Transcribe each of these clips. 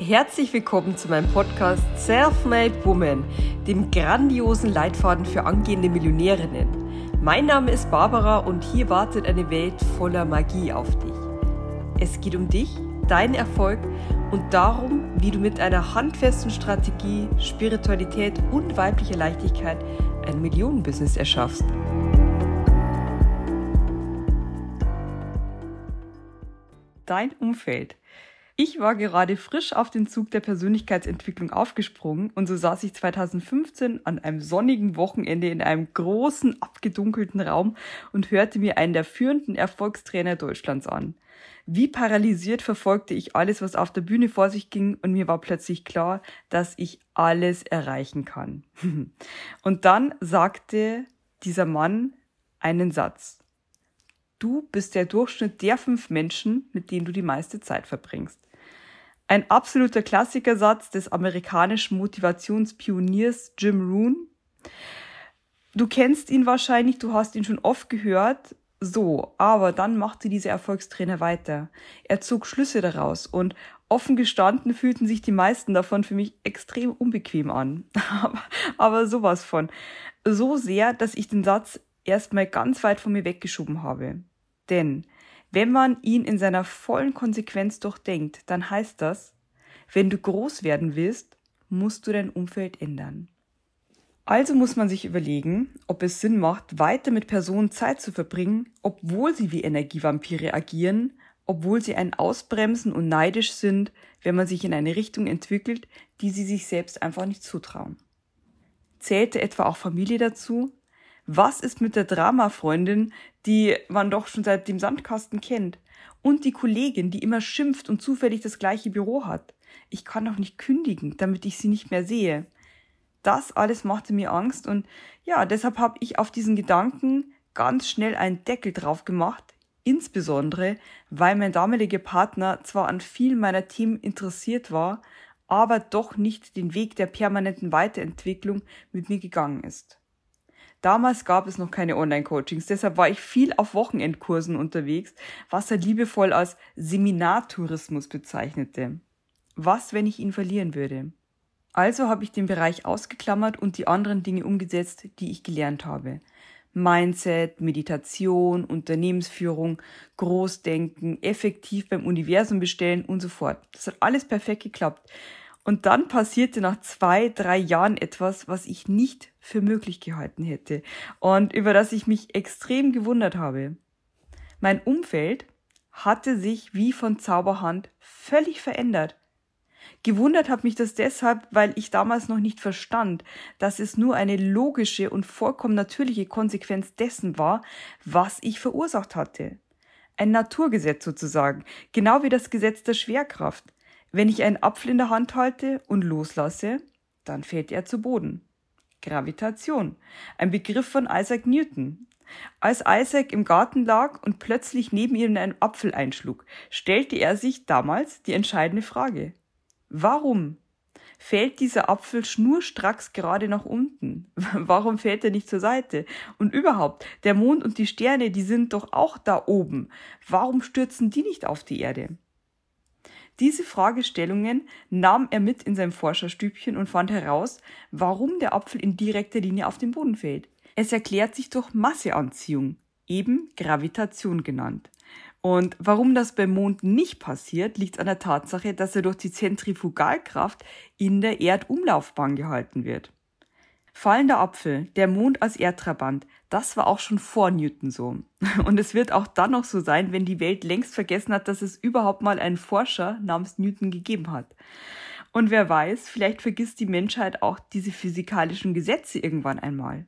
Herzlich willkommen zu meinem Podcast Self-Made Woman, dem grandiosen Leitfaden für angehende Millionärinnen. Mein Name ist Barbara und hier wartet eine Welt voller Magie auf dich. Es geht um dich, deinen Erfolg und darum, wie du mit einer handfesten Strategie, Spiritualität und weiblicher Leichtigkeit ein Millionenbusiness erschaffst. Dein Umfeld ich war gerade frisch auf den Zug der Persönlichkeitsentwicklung aufgesprungen und so saß ich 2015 an einem sonnigen Wochenende in einem großen, abgedunkelten Raum und hörte mir einen der führenden Erfolgstrainer Deutschlands an. Wie paralysiert verfolgte ich alles, was auf der Bühne vor sich ging und mir war plötzlich klar, dass ich alles erreichen kann. und dann sagte dieser Mann einen Satz. Du bist der Durchschnitt der fünf Menschen, mit denen du die meiste Zeit verbringst. Ein absoluter Klassikersatz des amerikanischen Motivationspioniers Jim Rohn. Du kennst ihn wahrscheinlich, du hast ihn schon oft gehört. So, aber dann machte dieser Erfolgstrainer weiter. Er zog Schlüsse daraus und offen gestanden fühlten sich die meisten davon für mich extrem unbequem an. aber, aber sowas von. So sehr, dass ich den Satz erstmal ganz weit von mir weggeschoben habe. Denn wenn man ihn in seiner vollen Konsequenz durchdenkt, dann heißt das, wenn du groß werden willst, musst du dein Umfeld ändern. Also muss man sich überlegen, ob es Sinn macht, weiter mit Personen Zeit zu verbringen, obwohl sie wie Energievampire agieren, obwohl sie einen ausbremsen und neidisch sind, wenn man sich in eine Richtung entwickelt, die sie sich selbst einfach nicht zutrauen. Zählte etwa auch Familie dazu? Was ist mit der Dramafreundin, die man doch schon seit dem Sandkasten kennt? Und die Kollegin, die immer schimpft und zufällig das gleiche Büro hat? Ich kann doch nicht kündigen, damit ich sie nicht mehr sehe. Das alles machte mir Angst und ja, deshalb habe ich auf diesen Gedanken ganz schnell einen Deckel drauf gemacht, insbesondere weil mein damaliger Partner zwar an vielen meiner Themen interessiert war, aber doch nicht den Weg der permanenten Weiterentwicklung mit mir gegangen ist. Damals gab es noch keine Online-Coachings, deshalb war ich viel auf Wochenendkursen unterwegs, was er liebevoll als Seminartourismus bezeichnete. Was, wenn ich ihn verlieren würde? Also habe ich den Bereich ausgeklammert und die anderen Dinge umgesetzt, die ich gelernt habe. Mindset, Meditation, Unternehmensführung, Großdenken, effektiv beim Universum bestellen und so fort. Das hat alles perfekt geklappt. Und dann passierte nach zwei, drei Jahren etwas, was ich nicht für möglich gehalten hätte und über das ich mich extrem gewundert habe. Mein Umfeld hatte sich wie von Zauberhand völlig verändert. Gewundert hat mich das deshalb, weil ich damals noch nicht verstand, dass es nur eine logische und vollkommen natürliche Konsequenz dessen war, was ich verursacht hatte. Ein Naturgesetz sozusagen, genau wie das Gesetz der Schwerkraft. Wenn ich einen Apfel in der Hand halte und loslasse, dann fällt er zu Boden. Gravitation. Ein Begriff von Isaac Newton. Als Isaac im Garten lag und plötzlich neben ihm ein Apfel einschlug, stellte er sich damals die entscheidende Frage. Warum fällt dieser Apfel schnurstracks gerade nach unten? Warum fällt er nicht zur Seite? Und überhaupt, der Mond und die Sterne, die sind doch auch da oben. Warum stürzen die nicht auf die Erde? Diese Fragestellungen nahm er mit in sein Forscherstübchen und fand heraus, warum der Apfel in direkter Linie auf den Boden fällt. Es erklärt sich durch Masseanziehung, eben Gravitation genannt. Und warum das beim Mond nicht passiert, liegt an der Tatsache, dass er durch die Zentrifugalkraft in der Erdumlaufbahn gehalten wird. Fallender Apfel, der Mond als Erdtrabant, das war auch schon vor Newton so. Und es wird auch dann noch so sein, wenn die Welt längst vergessen hat, dass es überhaupt mal einen Forscher namens Newton gegeben hat. Und wer weiß, vielleicht vergisst die Menschheit auch diese physikalischen Gesetze irgendwann einmal.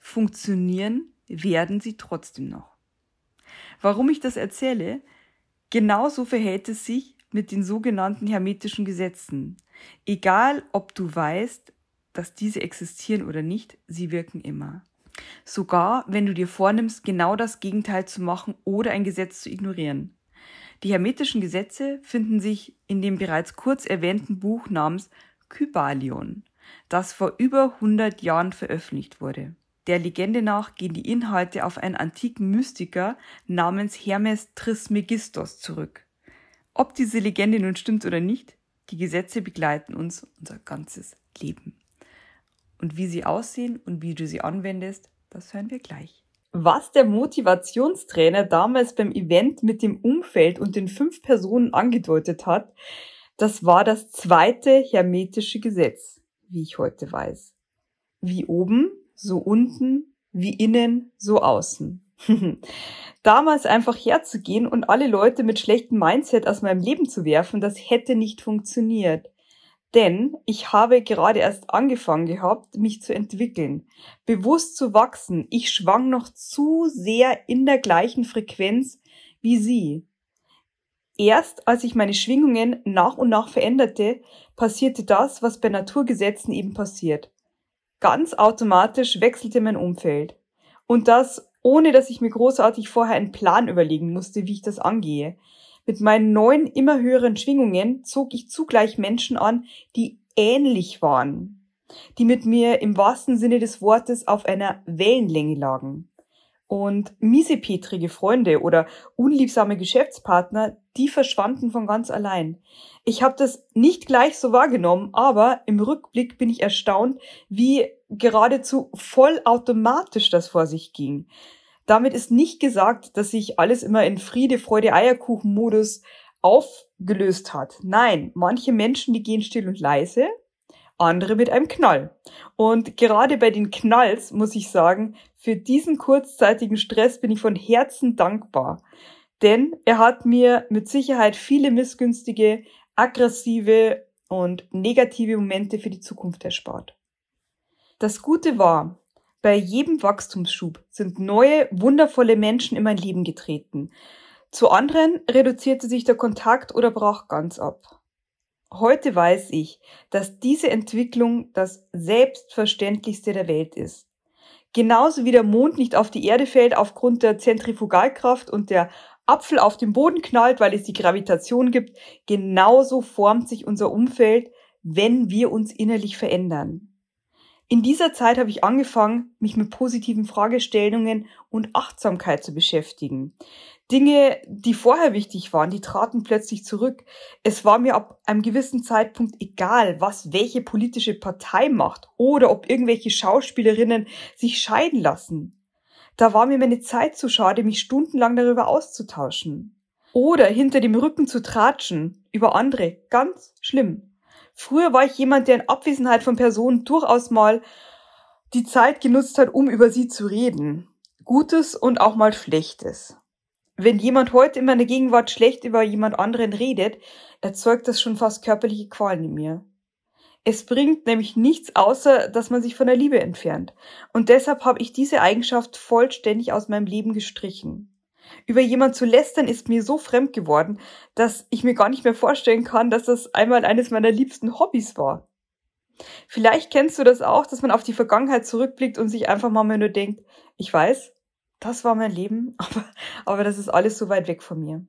Funktionieren werden sie trotzdem noch. Warum ich das erzähle? Genauso verhält es sich mit den sogenannten hermetischen Gesetzen. Egal, ob du weißt, dass diese existieren oder nicht, sie wirken immer. Sogar wenn du dir vornimmst, genau das Gegenteil zu machen oder ein Gesetz zu ignorieren. Die hermetischen Gesetze finden sich in dem bereits kurz erwähnten Buch namens Kybalion, das vor über 100 Jahren veröffentlicht wurde. Der Legende nach gehen die Inhalte auf einen antiken Mystiker namens Hermes Trismegistos zurück. Ob diese Legende nun stimmt oder nicht, Die Gesetze begleiten uns unser ganzes Leben. Und wie sie aussehen und wie du sie anwendest, das hören wir gleich. Was der Motivationstrainer damals beim Event mit dem Umfeld und den fünf Personen angedeutet hat, das war das zweite hermetische Gesetz, wie ich heute weiß. Wie oben, so unten, wie innen, so außen. Damals einfach herzugehen und alle Leute mit schlechtem Mindset aus meinem Leben zu werfen, das hätte nicht funktioniert. Denn ich habe gerade erst angefangen gehabt, mich zu entwickeln, bewusst zu wachsen. Ich schwang noch zu sehr in der gleichen Frequenz wie sie. Erst als ich meine Schwingungen nach und nach veränderte, passierte das, was bei Naturgesetzen eben passiert. Ganz automatisch wechselte mein Umfeld. Und das, ohne dass ich mir großartig vorher einen Plan überlegen musste, wie ich das angehe. Mit meinen neuen, immer höheren Schwingungen zog ich zugleich Menschen an, die ähnlich waren, die mit mir im wahrsten Sinne des Wortes auf einer Wellenlänge lagen. Und miesepetrige Freunde oder unliebsame Geschäftspartner, die verschwanden von ganz allein. Ich habe das nicht gleich so wahrgenommen, aber im Rückblick bin ich erstaunt, wie geradezu vollautomatisch das vor sich ging. Damit ist nicht gesagt, dass sich alles immer in Friede, Freude, Eierkuchen-Modus aufgelöst hat. Nein, manche Menschen, die gehen still und leise, andere mit einem Knall. Und gerade bei den Knalls muss ich sagen, für diesen kurzzeitigen Stress bin ich von Herzen dankbar. Denn er hat mir mit Sicherheit viele missgünstige, aggressive und negative Momente für die Zukunft erspart. Das Gute war, bei jedem Wachstumsschub sind neue, wundervolle Menschen in mein Leben getreten. Zu anderen reduzierte sich der Kontakt oder brach ganz ab. Heute weiß ich, dass diese Entwicklung das Selbstverständlichste der Welt ist. Genauso wie der Mond nicht auf die Erde fällt aufgrund der Zentrifugalkraft und der Apfel auf den Boden knallt, weil es die Gravitation gibt, genauso formt sich unser Umfeld, wenn wir uns innerlich verändern. In dieser Zeit habe ich angefangen, mich mit positiven Fragestellungen und Achtsamkeit zu beschäftigen. Dinge, die vorher wichtig waren, die traten plötzlich zurück. Es war mir ab einem gewissen Zeitpunkt egal, was welche politische Partei macht oder ob irgendwelche Schauspielerinnen sich scheiden lassen. Da war mir meine Zeit zu schade, mich stundenlang darüber auszutauschen. Oder hinter dem Rücken zu tratschen über andere. Ganz schlimm. Früher war ich jemand, der in Abwesenheit von Personen durchaus mal die Zeit genutzt hat, um über sie zu reden. Gutes und auch mal Schlechtes. Wenn jemand heute in meiner Gegenwart schlecht über jemand anderen redet, erzeugt das schon fast körperliche Qualen in mir. Es bringt nämlich nichts außer, dass man sich von der Liebe entfernt. Und deshalb habe ich diese Eigenschaft vollständig aus meinem Leben gestrichen. Über jemand zu lästern ist mir so fremd geworden, dass ich mir gar nicht mehr vorstellen kann, dass das einmal eines meiner liebsten Hobbys war. Vielleicht kennst du das auch, dass man auf die Vergangenheit zurückblickt und sich einfach mal nur denkt, ich weiß, das war mein Leben, aber, aber das ist alles so weit weg von mir.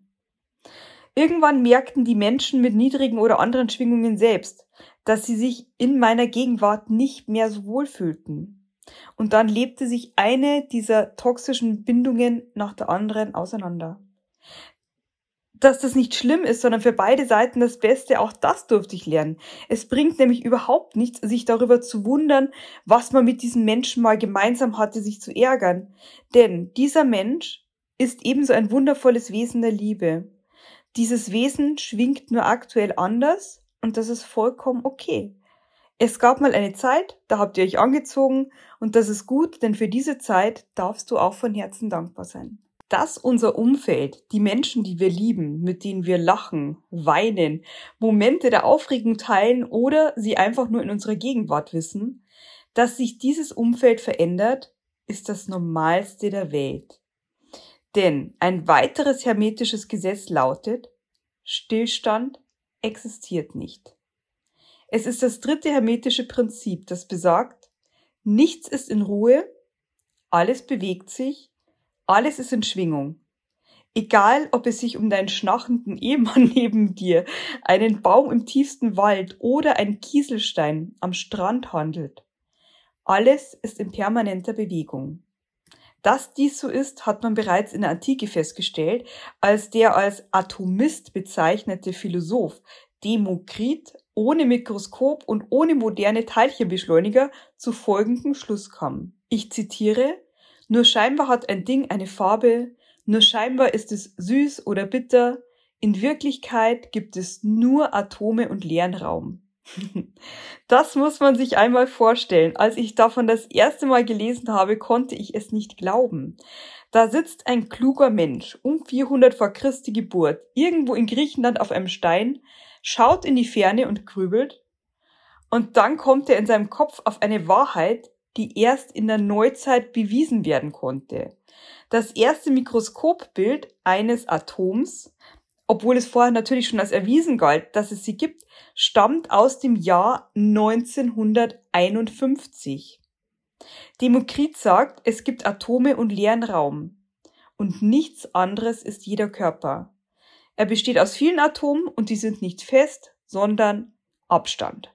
Irgendwann merkten die Menschen mit niedrigen oder anderen Schwingungen selbst, dass sie sich in meiner Gegenwart nicht mehr so wohl fühlten. Und dann lebte sich eine dieser toxischen Bindungen nach der anderen auseinander. Dass das nicht schlimm ist, sondern für beide Seiten das Beste, auch das durfte ich lernen. Es bringt nämlich überhaupt nichts, sich darüber zu wundern, was man mit diesem Menschen mal gemeinsam hatte, sich zu ärgern. Denn dieser Mensch ist ebenso ein wundervolles Wesen der Liebe. Dieses Wesen schwingt nur aktuell anders und das ist vollkommen okay. Es gab mal eine Zeit, da habt ihr euch angezogen und das ist gut, denn für diese Zeit darfst du auch von Herzen dankbar sein. Dass unser Umfeld, die Menschen, die wir lieben, mit denen wir lachen, weinen, Momente der Aufregung teilen oder sie einfach nur in unserer Gegenwart wissen, dass sich dieses Umfeld verändert, ist das Normalste der Welt. Denn ein weiteres hermetisches Gesetz lautet, Stillstand existiert nicht. Es ist das dritte hermetische Prinzip, das besagt, nichts ist in Ruhe, alles bewegt sich, alles ist in Schwingung. Egal, ob es sich um deinen schnachenden Ehemann neben dir, einen Baum im tiefsten Wald oder ein Kieselstein am Strand handelt. Alles ist in permanenter Bewegung. Dass dies so ist, hat man bereits in der Antike festgestellt, als der als Atomist bezeichnete Philosoph Demokrit ohne Mikroskop und ohne moderne Teilchenbeschleuniger zu folgendem Schluss kam. Ich zitiere, nur scheinbar hat ein Ding eine Farbe, nur scheinbar ist es süß oder bitter, in Wirklichkeit gibt es nur Atome und leeren Raum. Das muss man sich einmal vorstellen. Als ich davon das erste Mal gelesen habe, konnte ich es nicht glauben. Da sitzt ein kluger Mensch um 400 vor Christi Geburt irgendwo in Griechenland auf einem Stein, schaut in die Ferne und grübelt. Und dann kommt er in seinem Kopf auf eine Wahrheit, die erst in der Neuzeit bewiesen werden konnte. Das erste Mikroskopbild eines Atoms obwohl es vorher natürlich schon als erwiesen galt, dass es sie gibt, stammt aus dem Jahr 1951. Demokrit sagt, es gibt Atome und leeren Raum. Und nichts anderes ist jeder Körper. Er besteht aus vielen Atomen und die sind nicht fest, sondern Abstand.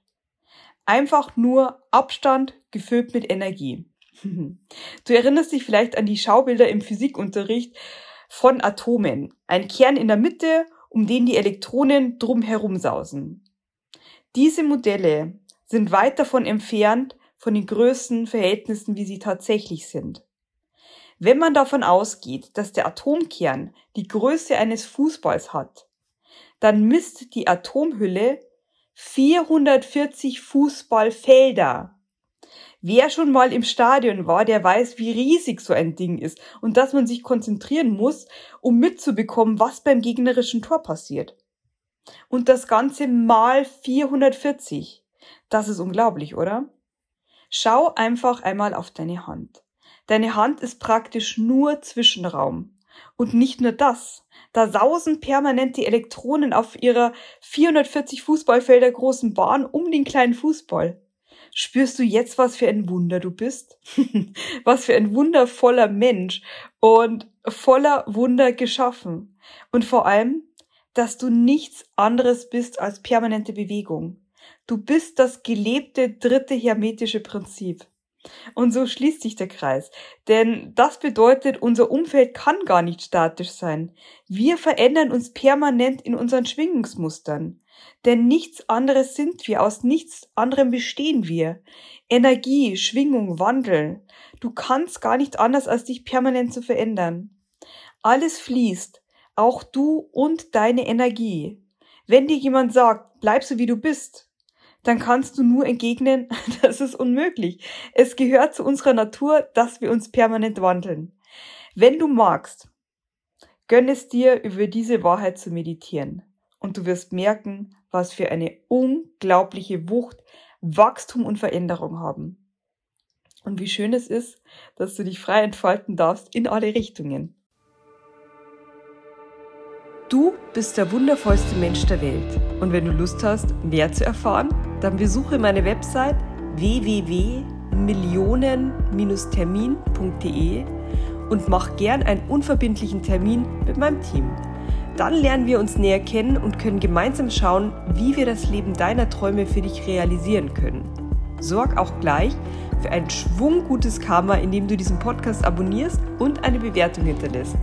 Einfach nur Abstand gefüllt mit Energie. Du erinnerst dich vielleicht an die Schaubilder im Physikunterricht, von Atomen. Ein Kern in der Mitte, um den die Elektronen drumherum sausen. Diese Modelle sind weit davon entfernt von den Größenverhältnissen, wie sie tatsächlich sind. Wenn man davon ausgeht, dass der Atomkern die Größe eines Fußballs hat, dann misst die Atomhülle 440 Fußballfelder. Wer schon mal im Stadion war, der weiß, wie riesig so ein Ding ist und dass man sich konzentrieren muss, um mitzubekommen, was beim gegnerischen Tor passiert. Und das Ganze mal 440. Das ist unglaublich, oder? Schau einfach einmal auf deine Hand. Deine Hand ist praktisch nur Zwischenraum. Und nicht nur das. Da sausen permanent die Elektronen auf ihrer 440 Fußballfelder großen Bahn um den kleinen Fußball. Spürst du jetzt, was für ein Wunder du bist? was für ein wundervoller Mensch und voller Wunder geschaffen. Und vor allem, dass du nichts anderes bist als permanente Bewegung. Du bist das gelebte dritte hermetische Prinzip. Und so schließt sich der Kreis. Denn das bedeutet, unser Umfeld kann gar nicht statisch sein. Wir verändern uns permanent in unseren Schwingungsmustern. Denn nichts anderes sind wir, aus nichts anderem bestehen wir. Energie, Schwingung, Wandel. Du kannst gar nicht anders, als dich permanent zu verändern. Alles fließt, auch du und deine Energie. Wenn dir jemand sagt, bleib so wie du bist, dann kannst du nur entgegnen, das ist unmöglich. Es gehört zu unserer Natur, dass wir uns permanent wandeln. Wenn du magst, gönn es dir, über diese Wahrheit zu meditieren. Und du wirst merken, was für eine unglaubliche Wucht Wachstum und Veränderung haben. Und wie schön es ist, dass du dich frei entfalten darfst in alle Richtungen. Du bist der wundervollste Mensch der Welt. Und wenn du Lust hast, mehr zu erfahren, dann besuche meine Website www.millionen-termin.de und mach gern einen unverbindlichen Termin mit meinem Team. Dann lernen wir uns näher kennen und können gemeinsam schauen, wie wir das Leben deiner Träume für dich realisieren können. Sorg auch gleich für ein schwunggutes Karma, indem du diesen Podcast abonnierst und eine Bewertung hinterlässt.